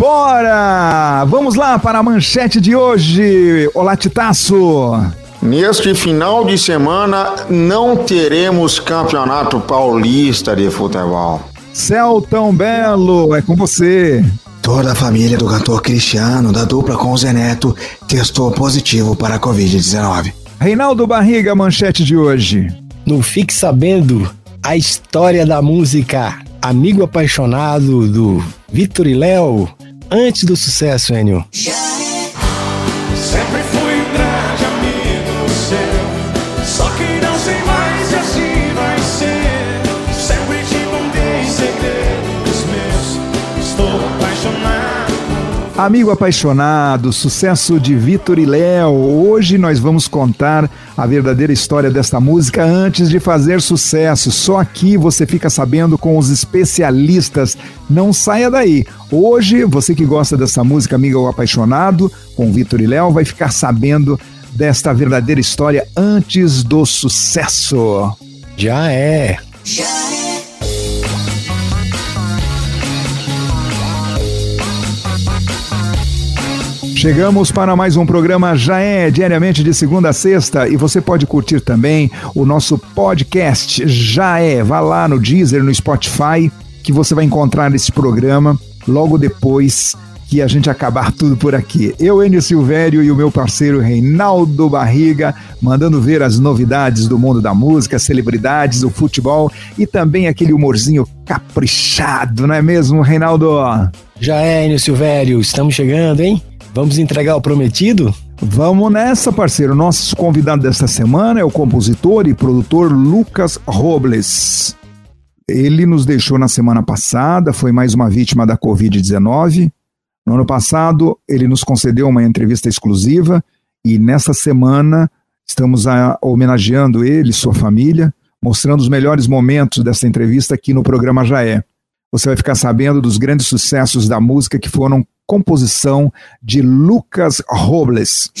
Bora! Vamos lá para a manchete de hoje. Olá, Titaço! Neste final de semana não teremos campeonato paulista de futebol. Celtão Belo, é com você. Toda a família do cantor Cristiano, da dupla com o Zé Neto, testou positivo para a Covid-19. Reinaldo Barriga, manchete de hoje. No Fique Sabendo, a história da música Amigo Apaixonado do Vitor e Léo, antes do sucesso, Enio. Sempre Amigo apaixonado, sucesso de Vitor e Léo. Hoje nós vamos contar a verdadeira história desta música antes de fazer sucesso. Só aqui você fica sabendo com os especialistas. Não saia daí. Hoje, você que gosta dessa música, Amigo apaixonado, com Vitor e Léo, vai ficar sabendo desta verdadeira história antes do sucesso. Já é. Chegamos para mais um programa Já é diariamente de segunda a sexta e você pode curtir também o nosso podcast Já é. Vá lá no Deezer, no Spotify, que você vai encontrar esse programa logo depois que a gente acabar tudo por aqui. Eu, Enio Silvério e o meu parceiro Reinaldo Barriga, mandando ver as novidades do mundo da música, celebridades, o futebol e também aquele humorzinho caprichado, não é mesmo, Reinaldo? Já é, Enio Silvério, estamos chegando, hein? Vamos entregar o prometido? Vamos nessa, parceiro. Nosso convidado desta semana é o compositor e produtor Lucas Robles. Ele nos deixou na semana passada, foi mais uma vítima da Covid-19. No ano passado, ele nos concedeu uma entrevista exclusiva e nessa semana estamos a, homenageando ele, sua família, mostrando os melhores momentos dessa entrevista aqui no programa Já É. Você vai ficar sabendo dos grandes sucessos da música que foram composição de Lucas Robles.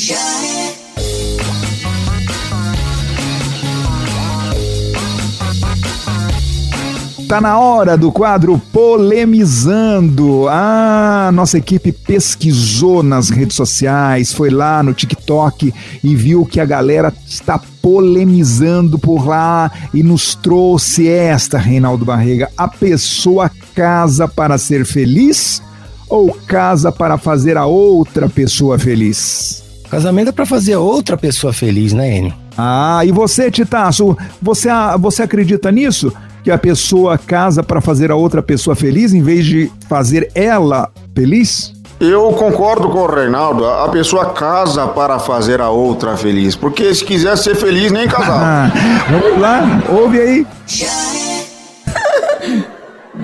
Tá na hora do quadro Polemizando. Ah, nossa equipe pesquisou nas redes sociais, foi lá no TikTok e viu que a galera está polemizando por lá e nos trouxe esta, Reinaldo Barrega. A pessoa casa para ser feliz ou casa para fazer a outra pessoa feliz? Casamento é para fazer outra pessoa feliz, né, Enio? Ah, e você, Titaço, você, você acredita nisso? Que a pessoa casa para fazer a outra pessoa feliz em vez de fazer ela feliz? Eu concordo com o Reinaldo. A pessoa casa para fazer a outra feliz. Porque se quiser ser feliz, nem casar. Vamos lá, ouve aí.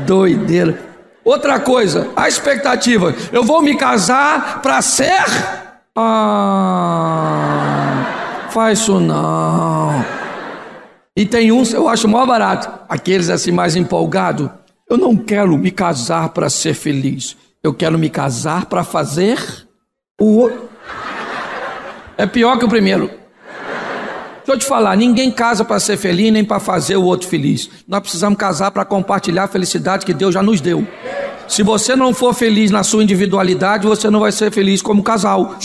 Doideira. Outra coisa, a expectativa. Eu vou me casar para ser. Ah, faz isso não. E tem uns eu acho maior barato. Aqueles assim mais empolgado. Eu não quero me casar para ser feliz. Eu quero me casar para fazer o outro. É pior que o primeiro. Deixa eu te falar, ninguém casa para ser feliz nem para fazer o outro feliz. Nós precisamos casar para compartilhar a felicidade que Deus já nos deu. Se você não for feliz na sua individualidade, você não vai ser feliz como casal.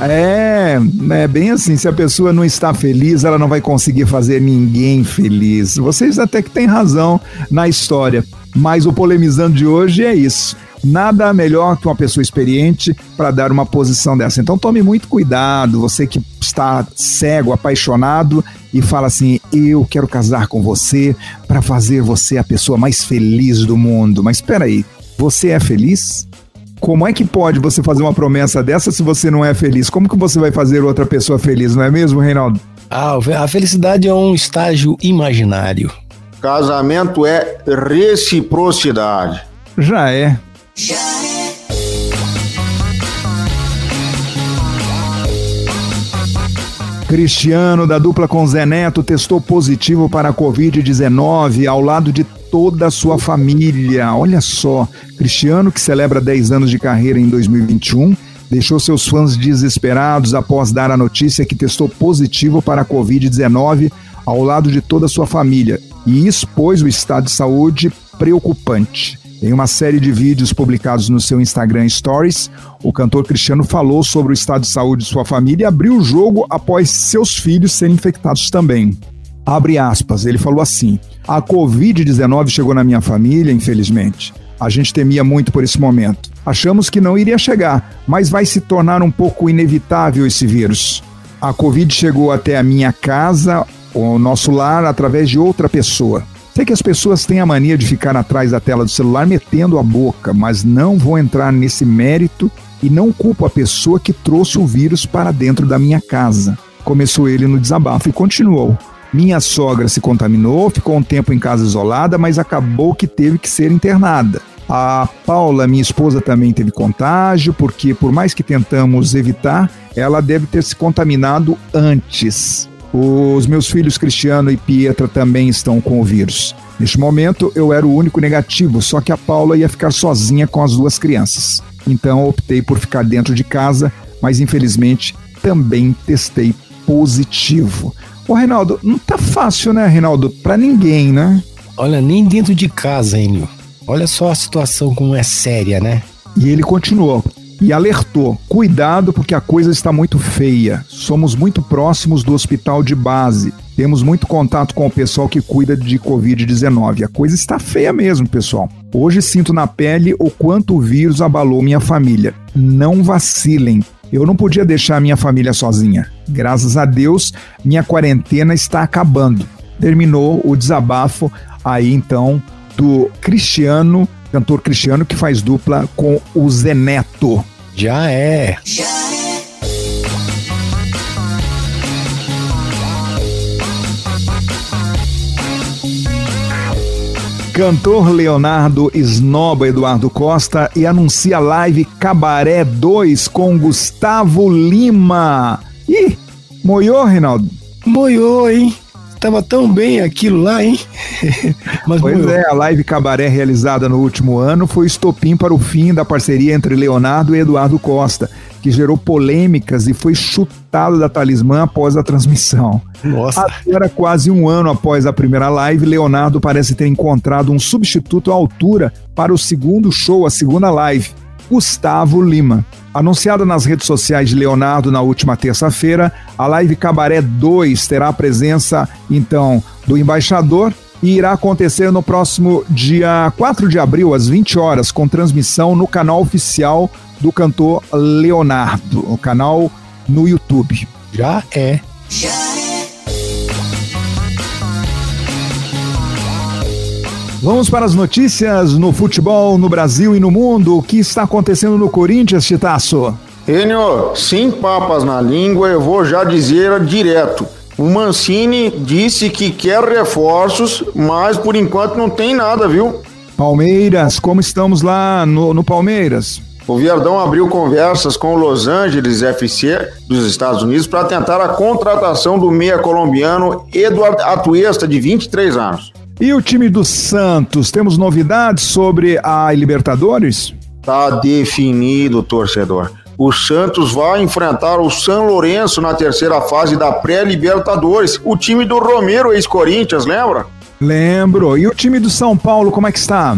É, é bem assim, se a pessoa não está feliz, ela não vai conseguir fazer ninguém feliz. Vocês até que têm razão na história, mas o polemizando de hoje é isso. Nada melhor que uma pessoa experiente para dar uma posição dessa. Então tome muito cuidado, você que está cego, apaixonado e fala assim: "Eu quero casar com você para fazer você a pessoa mais feliz do mundo". Mas espera aí, você é feliz? Como é que pode você fazer uma promessa dessa se você não é feliz? Como que você vai fazer outra pessoa feliz, não é mesmo, Reinaldo? Ah, a felicidade é um estágio imaginário. Casamento é reciprocidade. Já é. Cristiano, da dupla com Zé Neto, testou positivo para a Covid-19 ao lado de toda a sua família. Olha só, Cristiano, que celebra 10 anos de carreira em 2021, deixou seus fãs desesperados após dar a notícia que testou positivo para a Covid-19 ao lado de toda a sua família e expôs o estado de saúde preocupante. Em uma série de vídeos publicados no seu Instagram Stories, o cantor Cristiano falou sobre o estado de saúde de sua família e abriu o jogo após seus filhos serem infectados também. Abre aspas, ele falou assim: A Covid-19 chegou na minha família, infelizmente. A gente temia muito por esse momento. Achamos que não iria chegar, mas vai se tornar um pouco inevitável esse vírus. A Covid chegou até a minha casa, o nosso lar, através de outra pessoa. Sei que as pessoas têm a mania de ficar atrás da tela do celular metendo a boca, mas não vou entrar nesse mérito e não culpo a pessoa que trouxe o vírus para dentro da minha casa. Começou ele no desabafo e continuou. Minha sogra se contaminou, ficou um tempo em casa isolada, mas acabou que teve que ser internada. A Paula, minha esposa, também teve contágio, porque por mais que tentamos evitar, ela deve ter se contaminado antes. Os meus filhos Cristiano e Pietra também estão com o vírus. Neste momento, eu era o único negativo, só que a Paula ia ficar sozinha com as duas crianças. Então, optei por ficar dentro de casa, mas infelizmente também testei positivo. Ô, Reinaldo, não tá fácil, né, Reinaldo? Pra ninguém, né? Olha, nem dentro de casa, Enio. Olha só a situação como é séria, né? E ele continuou e alertou: cuidado, porque a coisa está muito feia. Somos muito próximos do hospital de base. Temos muito contato com o pessoal que cuida de Covid-19. A coisa está feia mesmo, pessoal. Hoje sinto na pele o quanto o vírus abalou minha família. Não vacilem. Eu não podia deixar minha família sozinha. Graças a Deus, minha quarentena está acabando. Terminou o desabafo aí então do Cristiano, cantor Cristiano, que faz dupla com o Zeneto. Já é. Cantor Leonardo esnoba Eduardo Costa e anuncia live Cabaré 2 com Gustavo Lima. Ih, moiou, Reinaldo? Moiou, hein? Tava tão bem aquilo lá, hein? Mas pois é, a live Cabaré realizada no último ano foi estopim para o fim da parceria entre Leonardo e Eduardo Costa, que gerou polêmicas e foi chutado da talismã após a transmissão. Nossa. Agora, quase um ano após a primeira live, Leonardo parece ter encontrado um substituto à altura para o segundo show, a segunda live, Gustavo Lima. Anunciada nas redes sociais de Leonardo na última terça-feira, a live Cabaré 2 terá a presença, então, do embaixador e irá acontecer no próximo dia 4 de abril, às 20 horas, com transmissão no canal oficial do cantor Leonardo, o canal no YouTube. Já é. Vamos para as notícias no futebol no Brasil e no mundo. O que está acontecendo no Corinthians, Titaço? Enio, sem papas na língua, eu vou já dizer direto. O Mancini disse que quer reforços, mas por enquanto não tem nada, viu? Palmeiras, como estamos lá no, no Palmeiras? O Verdão abriu conversas com o Los Angeles FC dos Estados Unidos para tentar a contratação do meia colombiano Eduardo Atuesta, de 23 anos. E o time do Santos, temos novidades sobre a Libertadores? Tá definido, torcedor. O Santos vai enfrentar o São Lourenço na terceira fase da pré-Libertadores. O time do Romero, ex-Corinthians, lembra? Lembro. E o time do São Paulo, como é que está?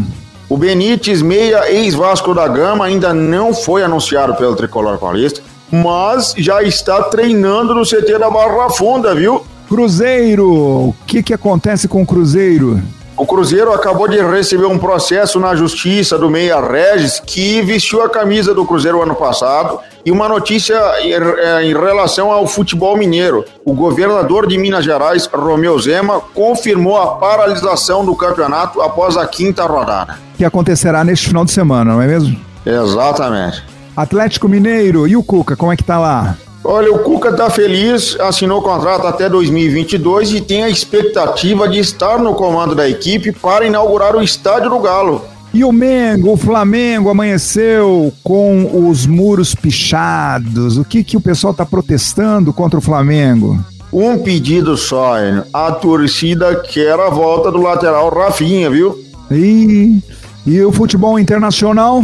O Benítez, meia ex-Vasco da Gama, ainda não foi anunciado pelo Tricolor Paulista, mas já está treinando no CT da Barra Funda, viu? Cruzeiro, o que, que acontece com o Cruzeiro? O Cruzeiro acabou de receber um processo na justiça do Meia Regis, que vestiu a camisa do Cruzeiro ano passado, e uma notícia em relação ao futebol mineiro. O governador de Minas Gerais, Romeu Zema, confirmou a paralisação do campeonato após a quinta rodada. Que acontecerá neste final de semana, não é mesmo? Exatamente. Atlético Mineiro, e o Cuca, como é que tá lá? Olha, o Cuca tá feliz, assinou o contrato até 2022 e tem a expectativa de estar no comando da equipe para inaugurar o Estádio do Galo. E o Mengo, o Flamengo amanheceu com os muros pichados. O que que o pessoal tá protestando contra o Flamengo? Um pedido só, hein? a torcida quer a volta do lateral Rafinha, viu? E, e o futebol internacional?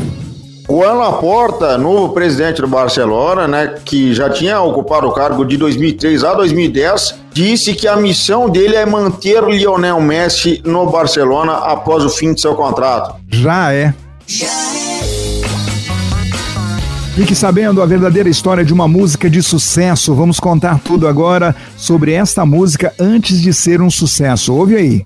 Juan Laporta, novo presidente do Barcelona, né, que já tinha ocupado o cargo de 2003 a 2010, disse que a missão dele é manter Lionel Messi no Barcelona após o fim de seu contrato. Já é. Fique sabendo a verdadeira história de uma música de sucesso. Vamos contar tudo agora sobre esta música antes de ser um sucesso. Ouve aí.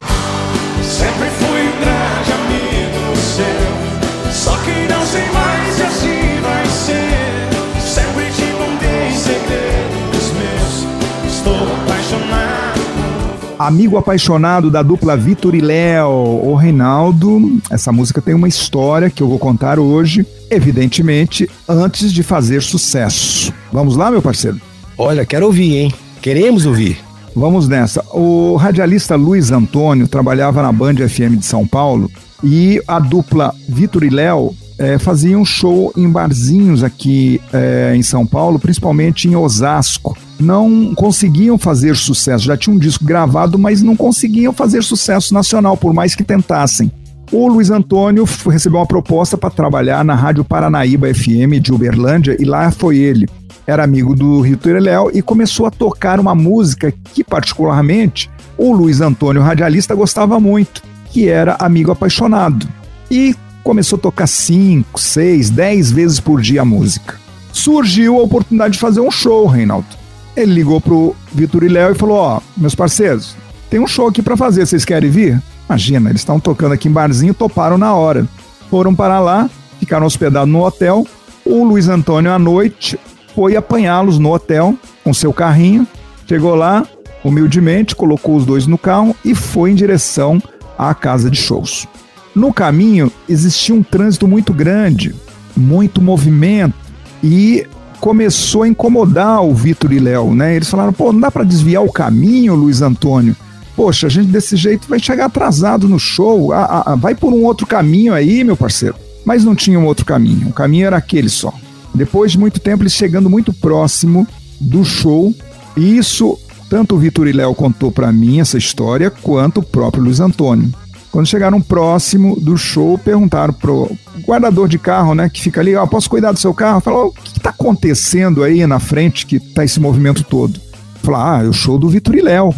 Amigo apaixonado da dupla Vitor e Léo. Ô Reinaldo, essa música tem uma história que eu vou contar hoje, evidentemente, antes de fazer sucesso. Vamos lá, meu parceiro? Olha, quero ouvir, hein? Queremos ouvir. Vamos nessa. O radialista Luiz Antônio trabalhava na Band FM de São Paulo e a dupla Vitor e Léo eh, faziam um show em barzinhos aqui eh, em São Paulo, principalmente em Osasco. Não conseguiam fazer sucesso, já tinha um disco gravado, mas não conseguiam fazer sucesso nacional, por mais que tentassem. O Luiz Antônio recebeu uma proposta para trabalhar na Rádio Paranaíba FM de Uberlândia e lá foi ele. Era amigo do Rito Léo e começou a tocar uma música que, particularmente, o Luiz Antônio, radialista, gostava muito, que era Amigo Apaixonado. E começou a tocar 5, 6, 10 vezes por dia a música. Surgiu a oportunidade de fazer um show, Reinaldo. Ele ligou pro Vitor e Léo e falou: Ó, meus parceiros, tem um show aqui para fazer, vocês querem vir? Imagina, eles estavam tocando aqui em barzinho, toparam na hora. Foram para lá, ficaram hospedados no hotel. O Luiz Antônio, à noite, foi apanhá-los no hotel com seu carrinho. Chegou lá, humildemente, colocou os dois no carro e foi em direção à casa de shows. No caminho, existia um trânsito muito grande, muito movimento e começou a incomodar o Vitor e Léo, né? Eles falaram, pô, não dá para desviar o caminho, Luiz Antônio. Poxa, a gente desse jeito vai chegar atrasado no show. Ah, ah, vai por um outro caminho aí, meu parceiro. Mas não tinha um outro caminho. O caminho era aquele só. Depois de muito tempo, eles chegando muito próximo do show. E isso, tanto o Vitor e Léo contou para mim essa história, quanto o próprio Luiz Antônio. Quando chegaram próximo do show, perguntaram pro guardador de carro, né, que fica ali, ó, posso cuidar do seu carro? Falou, o que, que tá acontecendo aí na frente que tá esse movimento todo? Falou, ah, é o show do Vitor e Léo.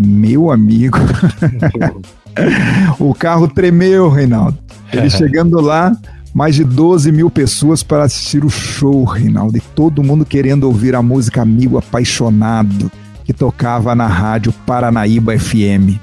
Meu amigo. o carro tremeu, Reinaldo. Ele chegando lá, mais de 12 mil pessoas para assistir o show, Reinaldo. E todo mundo querendo ouvir a música Amigo Apaixonado, que tocava na rádio Paranaíba FM.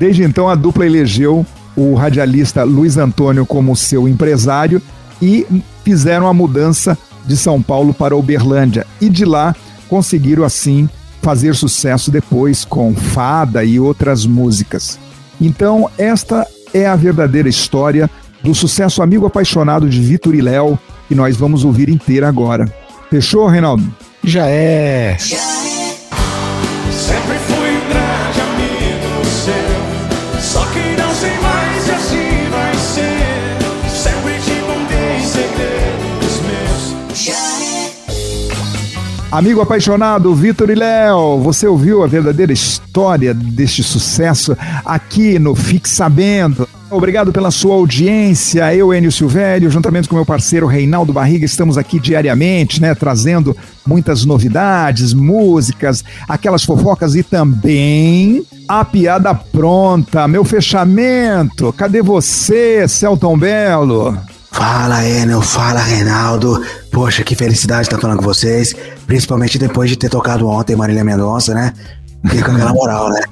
Desde então, a dupla elegeu o radialista Luiz Antônio como seu empresário e fizeram a mudança de São Paulo para Uberlândia. E de lá conseguiram, assim, fazer sucesso depois com Fada e outras músicas. Então, esta é a verdadeira história do sucesso Amigo Apaixonado de Vitor e Léo, que nós vamos ouvir inteira agora. Fechou, Reinaldo? Já é. Sempre fui um Amigo apaixonado, Vitor e Léo, você ouviu a verdadeira história deste sucesso aqui no Fique Sabendo. Obrigado pela sua audiência. Eu, Enio Silvério, juntamente com meu parceiro Reinaldo Barriga, estamos aqui diariamente, né, trazendo muitas novidades, músicas, aquelas fofocas e também a piada pronta, meu fechamento. Cadê você, Celton Belo? Fala, Enel, fala, Reinaldo. Poxa, que felicidade estar falando com vocês. Principalmente depois de ter tocado ontem Marília Mendonça, né? Fiquei com aquela moral, né?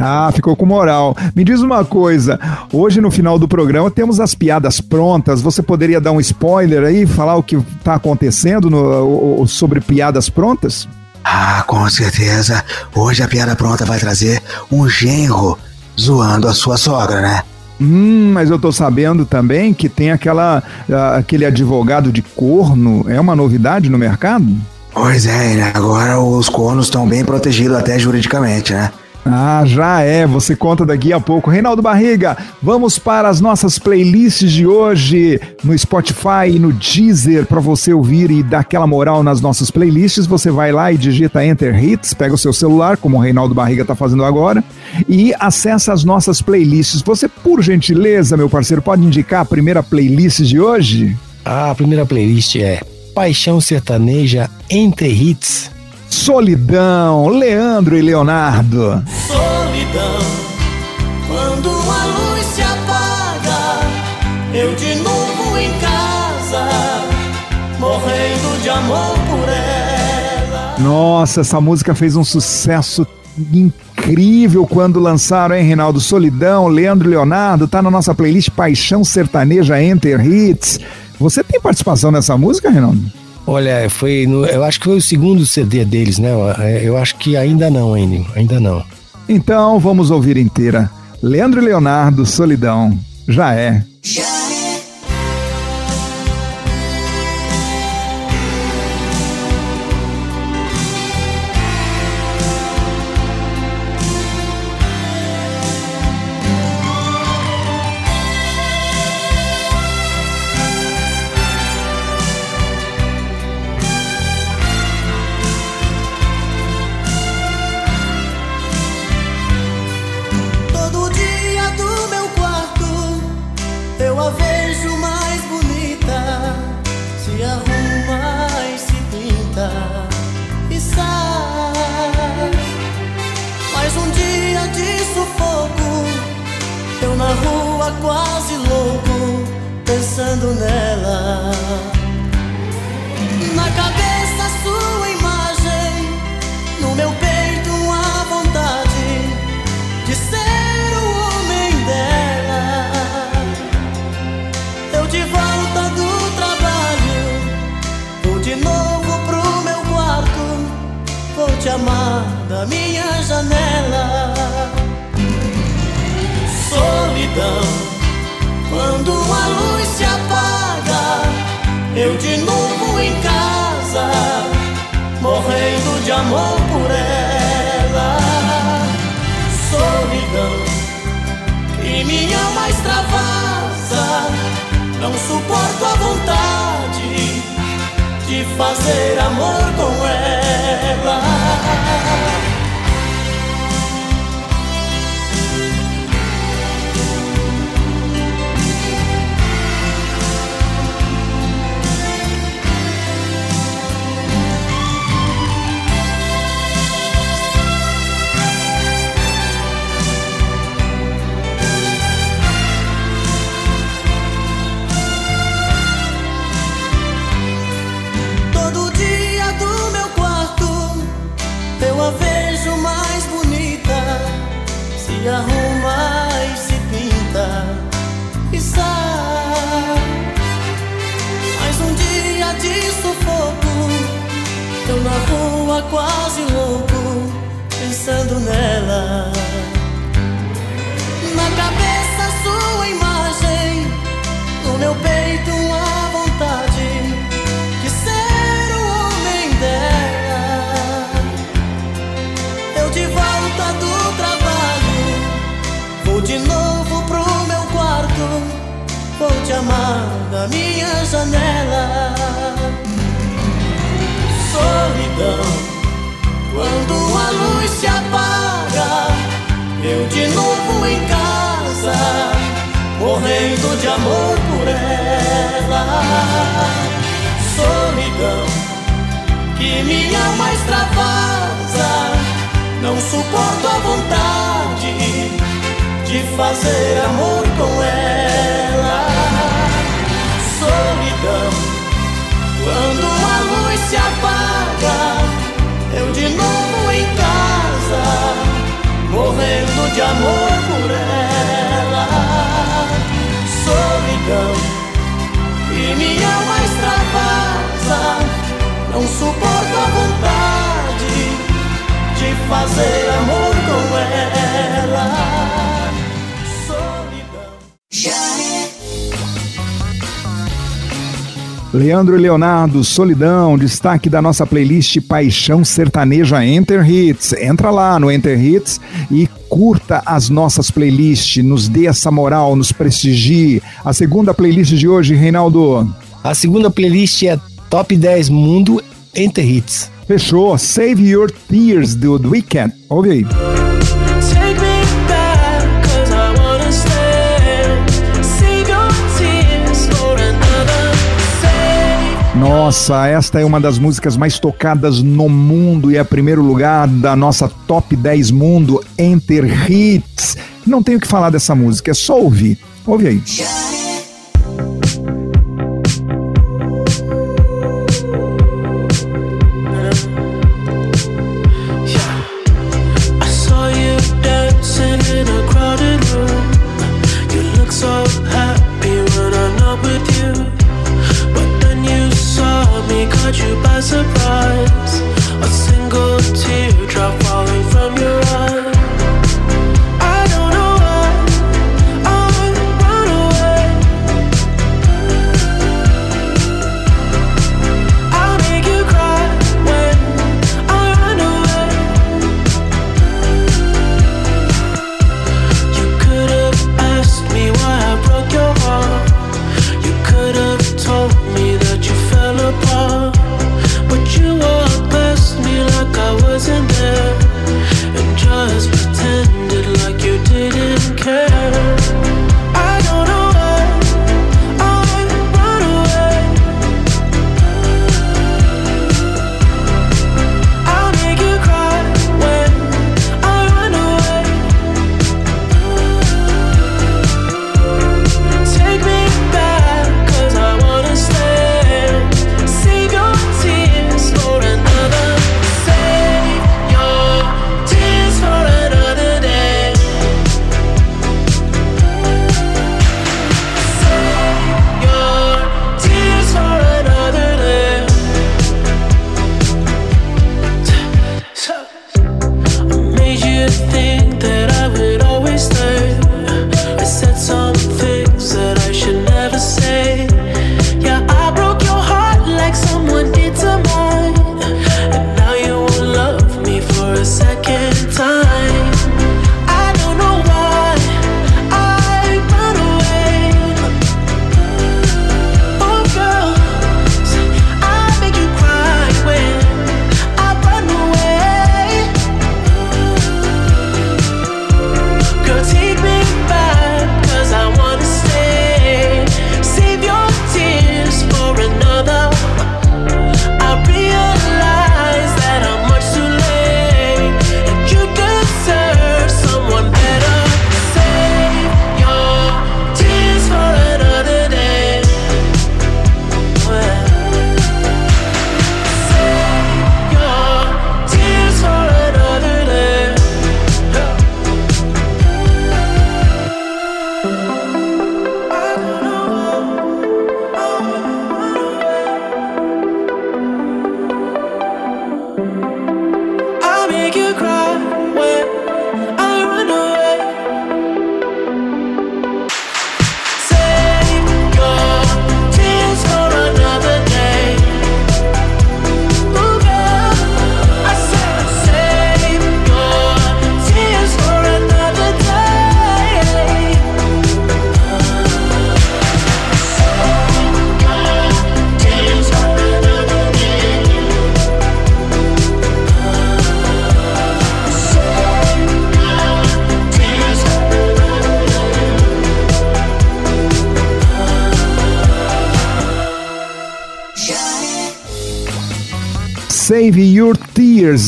Ah, ficou com moral. Me diz uma coisa, hoje no final do programa temos as piadas prontas. Você poderia dar um spoiler aí, falar o que está acontecendo no- sobre piadas prontas? Ah, com certeza. Hoje a piada pronta vai trazer um genro zoando a sua sogra, né? Hum, mas eu tô sabendo também que tem aquela ah, aquele advogado de corno. É uma novidade no mercado? Pois é, né? agora os cornos estão bem protegidos até juridicamente, né? Ah, já é. Você conta daqui a pouco. Reinaldo Barriga, vamos para as nossas playlists de hoje no Spotify e no Deezer para você ouvir e dar aquela moral nas nossas playlists. Você vai lá e digita Enter Hits, pega o seu celular, como o Reinaldo Barriga está fazendo agora, e acessa as nossas playlists. Você, por gentileza, meu parceiro, pode indicar a primeira playlist de hoje? A primeira playlist é Paixão Sertaneja Entre Hits. Solidão, Leandro e Leonardo. solidão. Quando a luz se apaga, eu de novo em casa, morrendo de amor por ela. Nossa, essa música fez um sucesso incrível quando lançaram, hein, Reinaldo? Solidão, Leandro e Leonardo, tá na nossa playlist Paixão Sertaneja Enter Hits. Você tem participação nessa música, Reinaldo? Olha, foi no, eu acho que foi o segundo CD deles, né? Eu acho que ainda não, Enio, ainda não. Então vamos ouvir inteira. Leandro e Leonardo, Solidão. Já é. Quando a luz se apaga, eu de novo em casa, morrendo de amor por ela solidão que minha alma extravasa. Não suporto a vontade de fazer amor com ela. Se arruma e se pinta e sai. Mais um dia de sufoco, eu na rua quase louco, pensando nela. Minha janela. Solidão, quando a luz se apaga, eu de novo em casa, morrendo de amor por ela. Solidão, que minha alma extravasa, não suporto a vontade de fazer amor com ela. Solidão, quando a luz se apaga, eu de novo em casa, morrendo de amor por ela. Solidão, e minha alma extravasa, não suporto a vontade de fazer amor com ela. Solidão. Leandro e Leonardo, Solidão, destaque da nossa playlist Paixão Sertaneja Enter Hits. Entra lá no Enter Hits e curta as nossas playlists, nos dê essa moral, nos prestigie. A segunda playlist de hoje, Reinaldo. A segunda playlist é Top 10 Mundo Enter Hits. Fechou. Save Your Tears do The Weeknd. Ouve aí. Nossa, esta é uma das músicas mais tocadas no mundo e é primeiro lugar da nossa top 10 mundo Enter Hits. Não tenho o que falar dessa música, é só ouvir. Ouve aí. I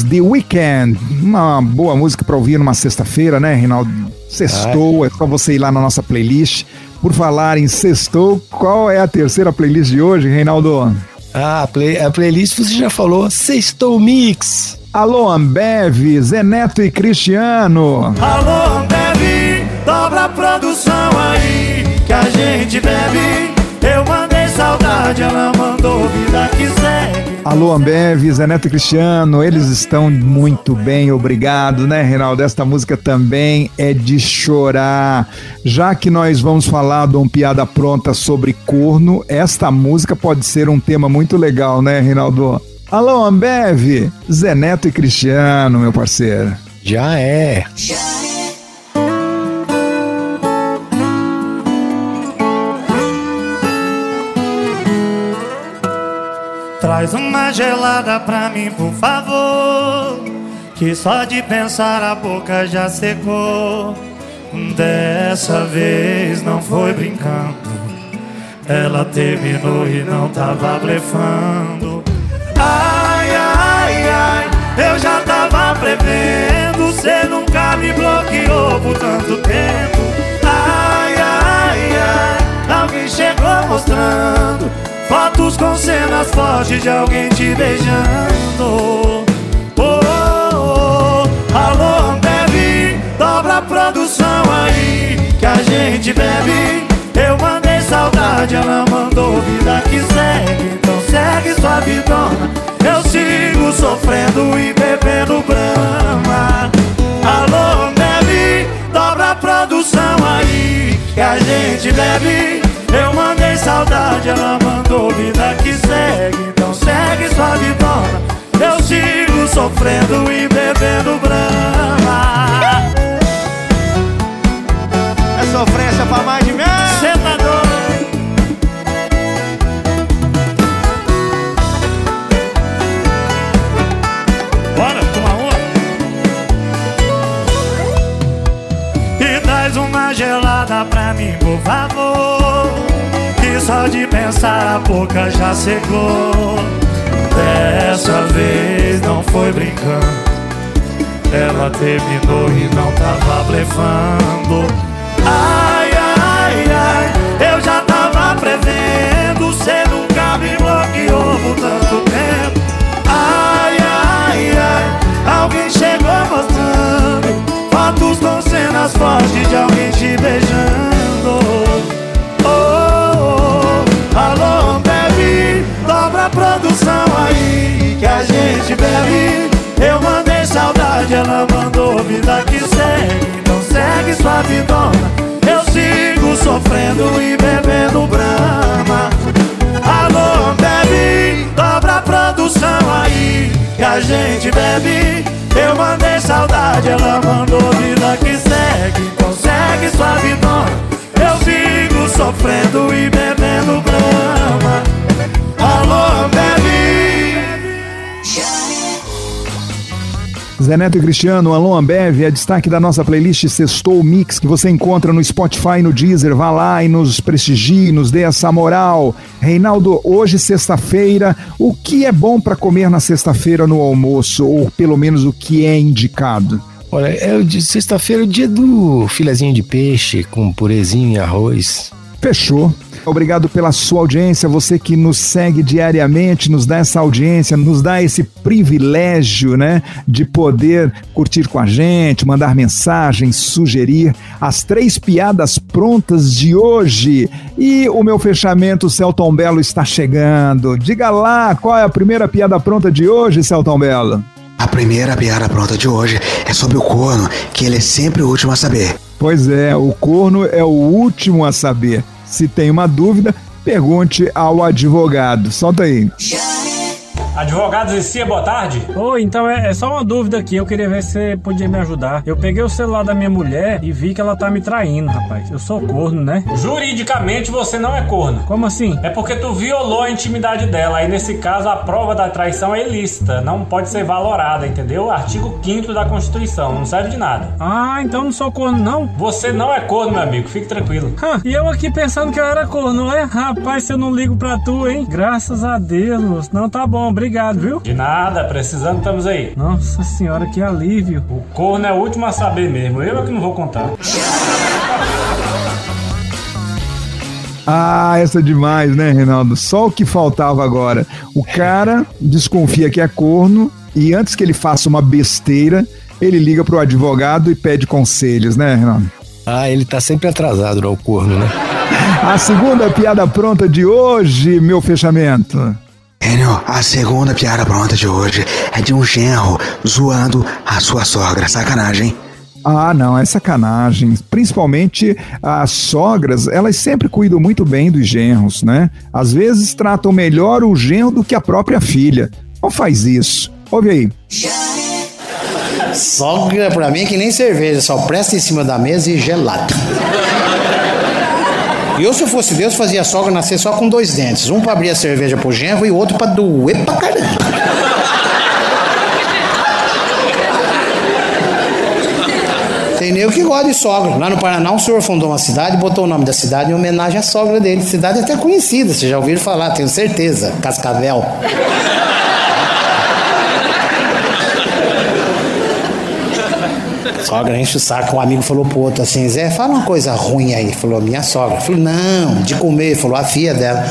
The Weekend. Uma boa música para ouvir numa sexta-feira, né, Reinaldo? Sextou, é só você ir lá na nossa playlist. Por falar em sextou, qual é a terceira playlist de hoje, Reinaldo? Ah, a, play- a playlist você já falou, Sextou Mix. Alô, Ambev, Zé Neto e Cristiano. Alô, bebe, dobra a produção aí Alô, Ambev, Zé Neto e Cristiano, eles estão muito bem, obrigado, né, Reinaldo? Esta música também é de chorar. Já que nós vamos falar de um piada pronta sobre corno, esta música pode ser um tema muito legal, né, Reinaldo? Alô, Ambev, Zé Neto e Cristiano, meu parceiro. Já é. Traz uma gelada pra mim, por favor. Que só de pensar a boca já secou. Dessa vez não foi brincando. Ela terminou e não tava blefando. Ai, ai, ai, eu já tava prevendo. Cê nunca me bloqueou por tanto tempo. Ai, ai, ai, alguém chegou mostrando fotos com cenas fortes de alguém te beijando. Oh, oh, oh. alô, Ambev, dobra a produção aí que a gente bebe. Eu mandei saudade, ela mandou vida que segue. Então segue sua vidona. Eu sigo sofrendo e bebendo brama. Alô, bebe, dobra a produção aí que a gente bebe. Saudade, ela mandou vida que segue. Então segue sua vidona. Eu sigo sofrendo e bebendo brama. É sofrência pra mais de mim. Cê tá doido? Bora tomar uma? E traz uma gelada pra mim, por favor só de pensar a boca já secou. Dessa vez não foi brincando. Ela terminou e não tava blefando. Ai, ai, ai, eu já tava prevendo. Cê nunca me bloqueou por tanto tempo. Ai, ai, ai, alguém chegou gente bebe. Eu mandei saudade, ela mandou vida que segue Então segue sua vidona Eu sigo sofrendo e bebendo brama Zé Neto e Cristiano, Alon Ambev, é destaque da nossa playlist Sextou Mix, que você encontra no Spotify e no Deezer. Vá lá e nos prestigie, nos dê essa moral. Reinaldo, hoje, sexta-feira, o que é bom para comer na sexta-feira no almoço? Ou pelo menos o que é indicado? Olha, é o de sexta-feira, o dia do filezinho de peixe com purezinho e arroz. Fechou. Obrigado pela sua audiência, você que nos segue diariamente, nos dá essa audiência, nos dá esse privilégio, né, de poder curtir com a gente, mandar mensagens, sugerir as três piadas prontas de hoje. E o meu fechamento, Celton Belo, está chegando. Diga lá, qual é a primeira piada pronta de hoje, Celton Belo? A primeira piada pronta de hoje é sobre o corno, que ele é sempre o último a saber. Pois é, o corno é o último a saber. Se tem uma dúvida, pergunte ao advogado. Solta aí. Advogados em si, boa tarde. Oi, então é, é só uma dúvida aqui. Eu queria ver se você podia me ajudar. Eu peguei o celular da minha mulher e vi que ela tá me traindo, rapaz. Eu sou corno, né? Juridicamente você não é corno. Como assim? É porque tu violou a intimidade dela. Aí nesse caso a prova da traição é ilícita, não pode ser valorada, entendeu? Artigo 5 da Constituição, não serve de nada. Ah, então não sou corno, não? Você não é corno, meu amigo, fique tranquilo. Hã, e eu aqui pensando que eu era corno, é? Rapaz, se eu não ligo pra tu, hein? Graças a Deus. Não, tá bom, obrigado, viu? De nada, precisando estamos aí. Nossa senhora, que alívio. O corno é o último a saber mesmo, eu é que não vou contar. Ah, essa é demais, né, Reinaldo? Só o que faltava agora. O cara desconfia que é corno e antes que ele faça uma besteira, ele liga pro advogado e pede conselhos, né, Reinaldo? Ah, ele tá sempre atrasado, né, o corno, né? A segunda piada pronta de hoje, meu fechamento. Enio, a segunda piada pronta de hoje é de um genro zoando a sua sogra. Sacanagem, hein? Ah, não, é sacanagem. Principalmente as sogras, elas sempre cuidam muito bem dos genros, né? Às vezes tratam melhor o genro do que a própria filha. Não faz isso. Ouve aí. Sogra pra mim é que nem cerveja, só presta em cima da mesa e gelada. Eu, se eu fosse Deus, fazia a sogra nascer só com dois dentes. Um pra abrir a cerveja pro genro e o outro pra doer pra caramba. Tem nego que gosta de sogra. Lá no Paraná, um senhor fundou uma cidade botou o nome da cidade em homenagem à sogra dele. Cidade até conhecida, vocês já ouviram falar, tenho certeza. Cascavel. Sogra enche o saco. Um amigo falou pro outro assim: Zé, fala uma coisa ruim aí. Falou, minha sogra. Falou, não, de comer. Falou, a filha dela.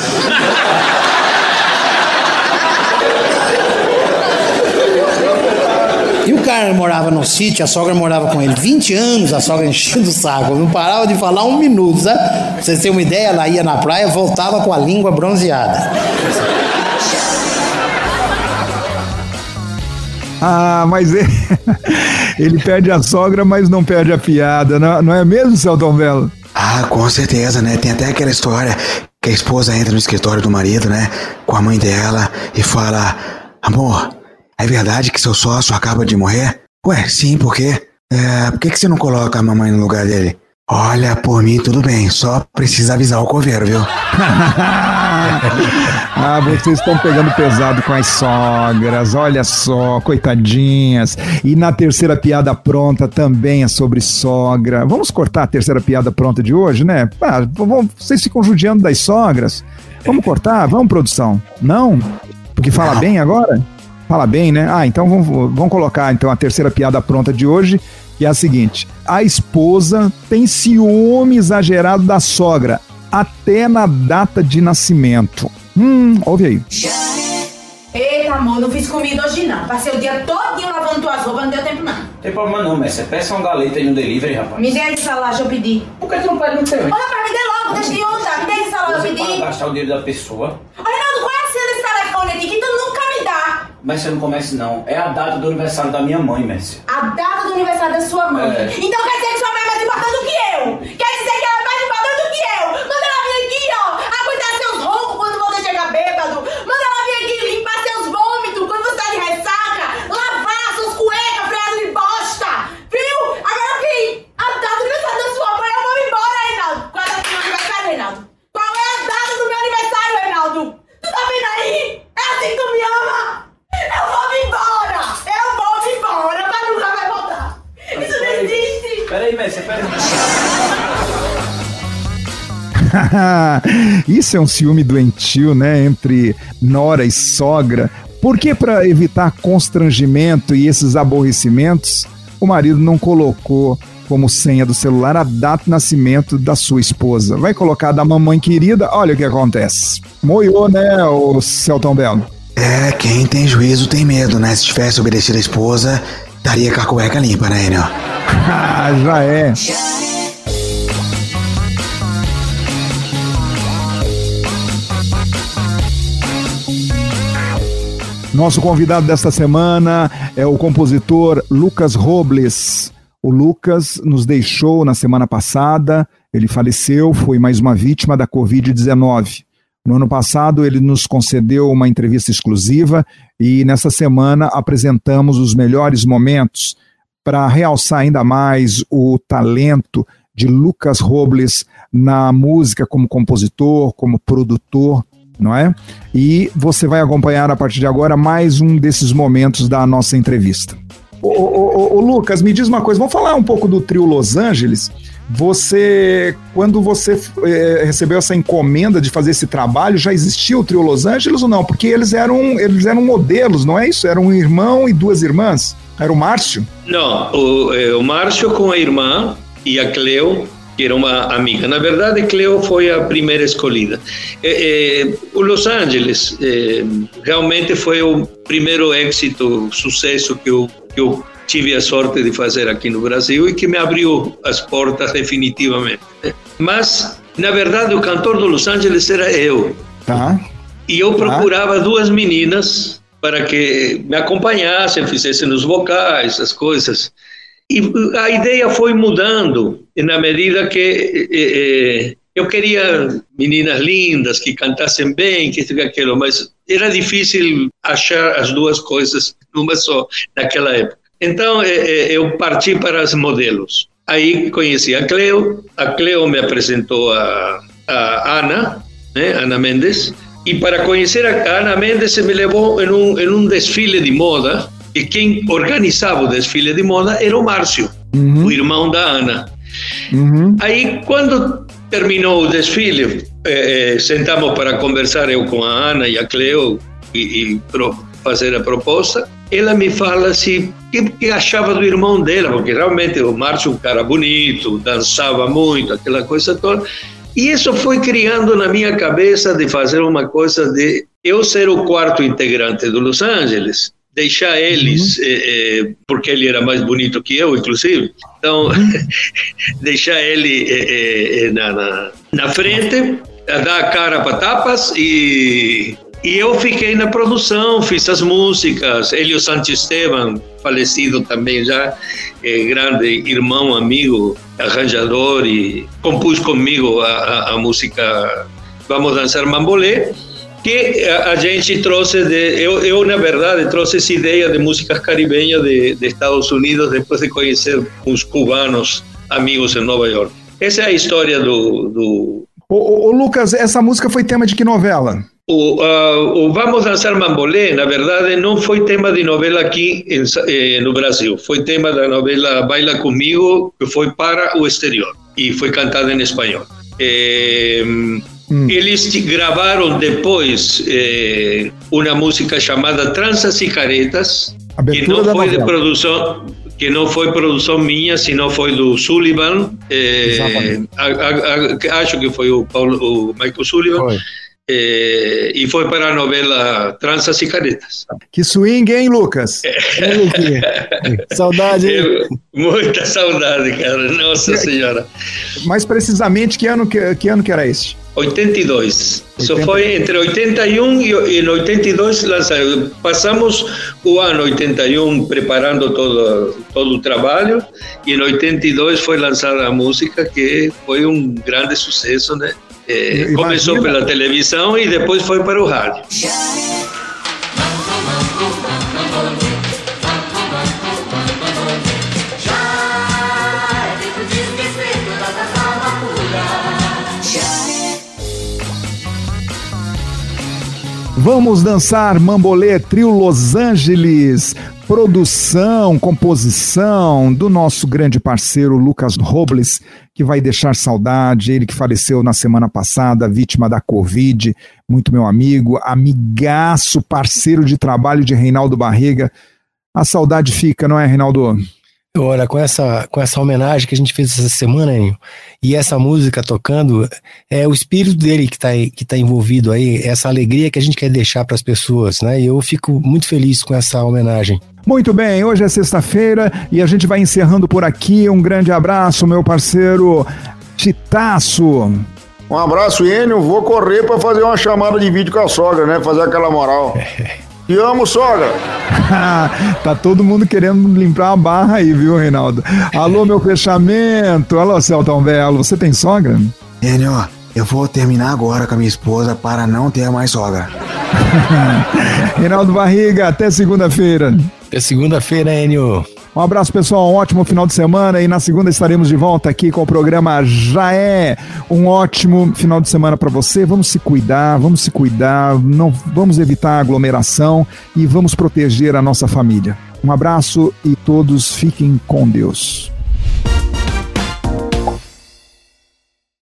E o cara morava no sítio, a sogra morava com ele 20 anos, a sogra enchendo o saco, não parava de falar um minuto, sabe? Pra vocês terem uma ideia, ela ia na praia, voltava com a língua bronzeada. Ah, mas ele, ele perde a sogra, mas não perde a piada, não, é mesmo, Celton Belo? Ah, com certeza, né? Tem até aquela história que a esposa entra no escritório do marido, né? Com a mãe dela e fala: Amor, é verdade que seu sócio acaba de morrer? Ué, sim, por quê? É, por que, que você não coloca a mamãe no lugar dele? Olha, por mim tudo bem, só precisa avisar o coveiro, viu? ah, vocês estão pegando pesado com as sogras, olha só, coitadinhas. E na terceira piada pronta também é sobre sogra. Vamos cortar a terceira piada pronta de hoje, né? Ah, vocês ficam judiando das sogras. Vamos cortar? Vamos, produção? Não? Porque fala bem agora? Fala bem, né? Ah, então vamos, vamos colocar então a terceira piada pronta de hoje, que é a seguinte: a esposa tem ciúme exagerado da sogra até na data de nascimento. Hum, ouve aí. Eita, amor, não fiz comida hoje não. Passei o dia todinho lavando tuas roupas, não deu tempo não. Tem problema não, Messi. Peça uma galeta aí no delivery, rapaz. Me dê esse salário, eu pedi. Por que tu não pede no teu? Ô, rapaz, me dê logo, deixa de onda. Me dê esse salário, eu Você pode pedi. gastar o dinheiro da pessoa, Ô, Reinaldo, qual é a senha desse telefone aqui que tu nunca me você não comece não. É a data do aniversário da minha mãe, Messi. A data do aniversário da sua mãe. É. Então quer dizer que sua mãe é mais importante do que eu. Quer dizer Isso é um ciúme doentio, né? Entre nora e sogra. Porque, para evitar constrangimento e esses aborrecimentos, o marido não colocou como senha do celular a data de nascimento da sua esposa. Vai colocar da mamãe querida, olha o que acontece. Moiou, né, o Celton Belo? É, quem tem juízo tem medo, né? Se tivesse obedecido a esposa, estaria com a cueca limpa, né, Enio? Ah, já é. Nosso convidado desta semana é o compositor Lucas Robles. O Lucas nos deixou na semana passada, ele faleceu, foi mais uma vítima da Covid-19. No ano passado, ele nos concedeu uma entrevista exclusiva e nessa semana apresentamos os melhores momentos para realçar ainda mais o talento de Lucas Robles na música como compositor, como produtor, não é? E você vai acompanhar a partir de agora mais um desses momentos da nossa entrevista. Ô, ô, ô, ô, Lucas, me diz uma coisa, vamos falar um pouco do trio Los Angeles. Você, quando você eh, recebeu essa encomenda de fazer esse trabalho, já existia o trio Los Angeles ou não? Porque eles eram, eles eram modelos, não é isso? Era um irmão e duas irmãs. Era o Márcio? Não, o, eh, o Márcio com a irmã e a Cleo, que era uma amiga. Na verdade, Cleo foi a primeira escolhida. Eh, eh, o Los Angeles eh, realmente foi o primeiro êxito, sucesso que eu, que eu tive a sorte de fazer aqui no Brasil e que me abriu as portas definitivamente. Mas, na verdade, o cantor do Los Angeles era eu. Tá. E eu procurava duas meninas para que me acompanhassem, fizessem os vocais, as coisas. E a ideia foi mudando na medida que eu queria meninas lindas que cantassem bem, que isso e aquilo, mas era difícil achar as duas coisas numa só naquela época. Então eu parti para os modelos. Aí conheci a Cleo, a Cleo me apresentou a, a Ana, né, Ana Mendes, e para conhecer a Ana Mendes se me levou em um, em um desfile de moda, e quem organizava o desfile de moda era o Márcio. o irmão da Ana. Aí, quando terminou o desfile, eh, eh, sentamos para conversar eu com a Ana e a Cleo e, e fazer a proposta. Ela me fala assim, o que, que achava do irmão dela, porque realmente o Márcio é um cara bonito, dançava muito, aquela coisa toda. E isso foi criando na minha cabeça de fazer uma coisa de eu ser o quarto integrante do Los Angeles, deixar eles, eh, eh, porque ele era mais bonito que eu, inclusive, então deixar ele eh, na, na, na frente, dar a cara para tapas e e eu fiquei na produção, fiz as músicas. Hélio Santisteban, falecido também já, grande irmão, amigo, arranjador, e compôs comigo a, a, a música Vamos Dançar Mambolê, que a, a gente trouxe de. Eu, eu, na verdade, trouxe essa ideia de músicas caribenhas de, de Estados Unidos depois de conhecer uns cubanos amigos em Nova York. Essa é a história do. do... Ô, ô, ô, Lucas, essa música foi tema de que novela? O, uh, o Vamos Dançar Mambolé, na verdade, não foi tema de novela aqui em, eh, no Brasil. Foi tema da novela Baila Comigo, que foi para o exterior e foi cantada em espanhol. Eh, hum. Eles gravaram depois eh, uma música chamada Tranças e Caretas, Abertura que não foi de produção que não foi produção minha, sino foi do Sullivan. eh, a- a- a- acho que foi o, Paulo, o Michael Sullivan. Eh, e foi para a novela Tranças e Caretas. Que swing, hein, Lucas? Saudade, hein? Eu- muita saudade, cara. Nossa Senhora. Mais precisamente, que ano que, que, ano que era esse? 82. Isso 80. foi entre 81 e, e 82 lançado. Passamos o ano 81 preparando todo, todo o trabalho e em 82 foi lançada a música que foi um grande sucesso, né? Eh, Imagina. começou pela televisão e depois foi para o rádio. Vamos dançar Mambolê Trio Los Angeles. Produção, composição do nosso grande parceiro Lucas Robles, que vai deixar saudade. Ele que faleceu na semana passada, vítima da Covid. Muito meu amigo, amigaço, parceiro de trabalho de Reinaldo Barriga. A saudade fica, não é, Reinaldo? Olha, com essa, com essa homenagem que a gente fez essa semana, Enio, e essa música tocando, é o espírito dele que está que tá envolvido aí, essa alegria que a gente quer deixar para as pessoas, né? E eu fico muito feliz com essa homenagem. Muito bem, hoje é sexta-feira e a gente vai encerrando por aqui. Um grande abraço, meu parceiro Titaço. Um abraço, Enio. Vou correr pra fazer uma chamada de vídeo com a sogra, né? Fazer aquela moral. Te amo, sogra. tá todo mundo querendo limpar a barra aí, viu, Reinaldo? Alô, meu fechamento. Alô, Celton Belo. Você tem sogra? Enio, eu vou terminar agora com a minha esposa para não ter mais sogra. Reinaldo Barriga, até segunda-feira. Até segunda-feira, Enio. Um abraço, pessoal. Um ótimo final de semana. E na segunda estaremos de volta aqui com o programa Já É. Um ótimo final de semana para você. Vamos se cuidar, vamos se cuidar, não vamos evitar aglomeração e vamos proteger a nossa família. Um abraço e todos fiquem com Deus.